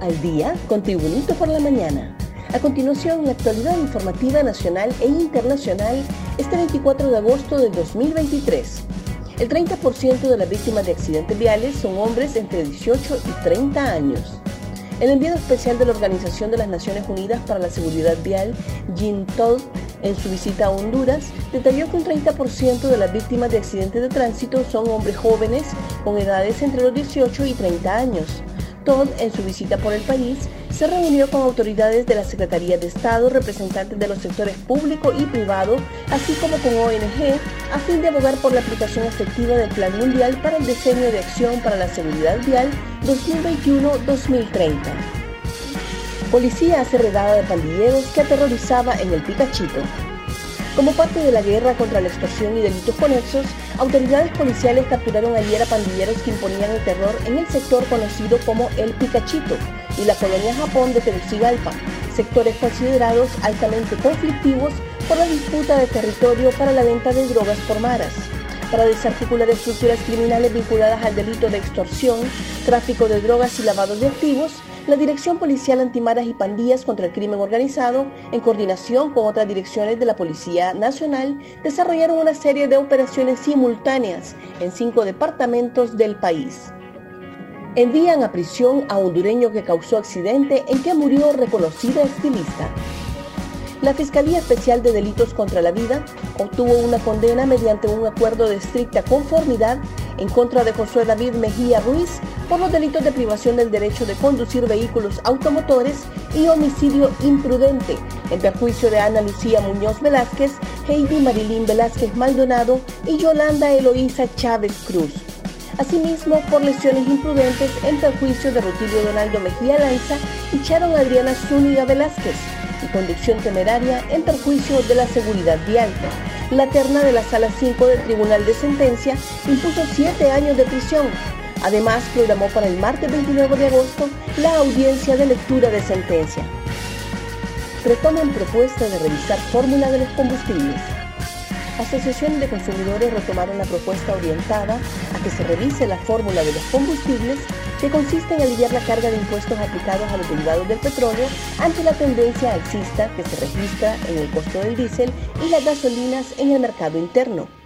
al día con Tribunito por la Mañana. A continuación, la actualidad informativa nacional e internacional este 24 de agosto de 2023. El 30% de las víctimas de accidentes viales son hombres entre 18 y 30 años. El enviado especial de la Organización de las Naciones Unidas para la Seguridad Vial, Jim Todd, en su visita a Honduras, detalló que un 30% de las víctimas de accidentes de tránsito son hombres jóvenes con edades entre los 18 y 30 años. En su visita por el país, se reunió con autoridades de la Secretaría de Estado, representantes de los sectores público y privado, así como con ONG, a fin de abogar por la aplicación efectiva del Plan Mundial para el Diseño de Acción para la Seguridad Vial 2021-2030. Policía hace redada de pandilleros que aterrorizaba en el Picachito. Como parte de la guerra contra la extorsión y delitos conexos, autoridades policiales capturaron ayer a pandilleros que imponían el terror en el sector conocido como El Picachito y la colonia Japón de Tegucigalpa, sectores considerados altamente conflictivos por la disputa de territorio para la venta de drogas por maras. Para desarticular estructuras criminales vinculadas al delito de extorsión, tráfico de drogas y lavado de activos, la Dirección Policial Antimaras y Pandillas contra el Crimen Organizado, en coordinación con otras direcciones de la Policía Nacional, desarrollaron una serie de operaciones simultáneas en cinco departamentos del país. Envían a prisión a hondureño que causó accidente en que murió reconocida estilista la Fiscalía Especial de Delitos contra la Vida obtuvo una condena mediante un acuerdo de estricta conformidad en contra de Josué David Mejía Ruiz por los delitos de privación del derecho de conducir vehículos automotores y homicidio imprudente, en perjuicio de Ana Lucía Muñoz Velázquez, Heidi Marilín Velázquez Maldonado y Yolanda Eloísa Chávez Cruz. Asimismo, por lesiones imprudentes en perjuicio de Rutilio Donaldo Mejía Lanza y Charon Adriana Zúñiga Velázquez, y conducción temeraria en perjuicio de la seguridad vial. La terna de la Sala 5 del Tribunal de Sentencia impuso siete años de prisión. Además, programó para el martes 29 de agosto la audiencia de lectura de sentencia. Retoman propuesta de revisar fórmula de los combustibles. Asociaciones de consumidores retomaron la propuesta orientada a que se revise la fórmula de los combustibles que consiste en aliviar la carga de impuestos aplicados a los derivados del petróleo ante la tendencia alcista que se registra en el costo del diésel y las gasolinas en el mercado interno.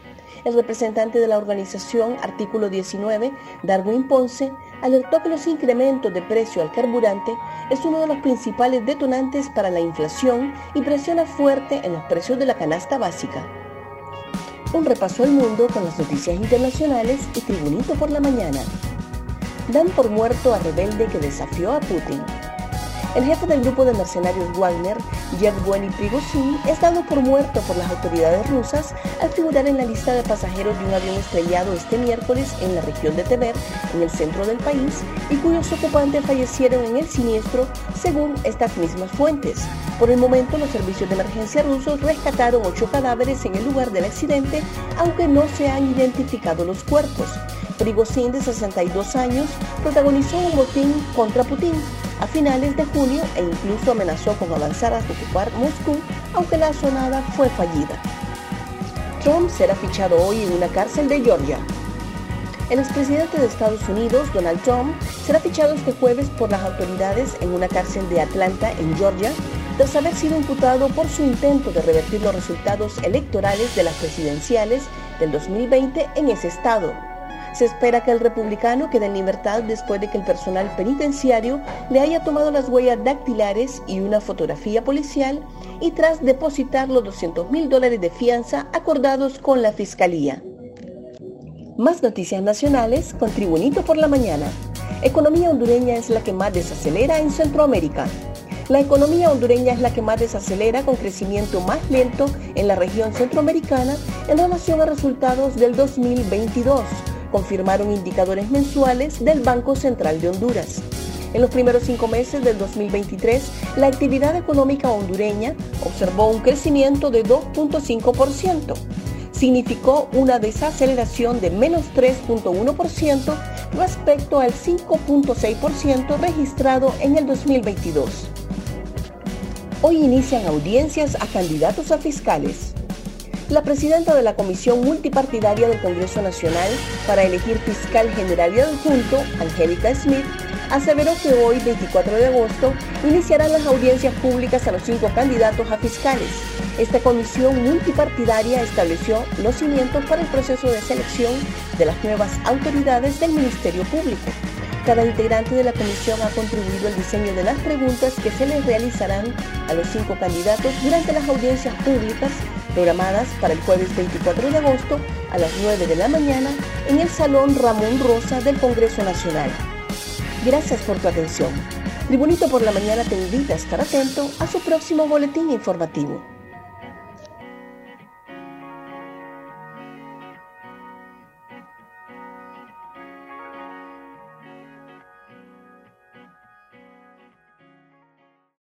El representante de la organización Artículo 19, Darwin Ponce, alertó que los incrementos de precio al carburante es uno de los principales detonantes para la inflación y presiona fuerte en los precios de la canasta básica. Un repaso al mundo con las noticias internacionales y Tribunito por la mañana dan por muerto a rebelde que desafió a Putin. El jefe del grupo de mercenarios Wagner, Yevgeny Prigozhin, es dado por muerto por las autoridades rusas al figurar en la lista de pasajeros de un avión estrellado este miércoles en la región de Tver, en el centro del país, y cuyos ocupantes fallecieron en el siniestro, según estas mismas fuentes. Por el momento, los servicios de emergencia rusos rescataron ocho cadáveres en el lugar del accidente, aunque no se han identificado los cuerpos. Prigozhin, de 62 años, protagonizó un botín contra Putin a finales de junio e incluso amenazó con avanzar hasta ocupar Moscú, aunque la sonada fue fallida. Trump será fichado hoy en una cárcel de Georgia. El expresidente de Estados Unidos, Donald Trump, será fichado este jueves por las autoridades en una cárcel de Atlanta, en Georgia, tras haber sido imputado por su intento de revertir los resultados electorales de las presidenciales del 2020 en ese estado. Se espera que el republicano quede en libertad después de que el personal penitenciario le haya tomado las huellas dactilares y una fotografía policial y tras depositar los 200 mil dólares de fianza acordados con la fiscalía. Más noticias nacionales con Tribunito por la Mañana. Economía hondureña es la que más desacelera en Centroamérica. La economía hondureña es la que más desacelera con crecimiento más lento en la región centroamericana en relación a resultados del 2022 confirmaron indicadores mensuales del Banco Central de Honduras. En los primeros cinco meses del 2023, la actividad económica hondureña observó un crecimiento de 2.5%. Significó una desaceleración de menos 3.1% respecto al 5.6% registrado en el 2022. Hoy inician audiencias a candidatos a fiscales. La presidenta de la Comisión Multipartidaria del Congreso Nacional para elegir fiscal general y adjunto, Angélica Smith, aseveró que hoy, 24 de agosto, iniciarán las audiencias públicas a los cinco candidatos a fiscales. Esta comisión multipartidaria estableció los cimientos para el proceso de selección de las nuevas autoridades del Ministerio Público. Cada integrante de la comisión ha contribuido al diseño de las preguntas que se les realizarán a los cinco candidatos durante las audiencias públicas programadas para el jueves 24 de agosto a las 9 de la mañana en el Salón Ramón Rosa del Congreso Nacional. Gracias por tu atención. Tribunito por la Mañana te invita a estar atento a su próximo boletín informativo.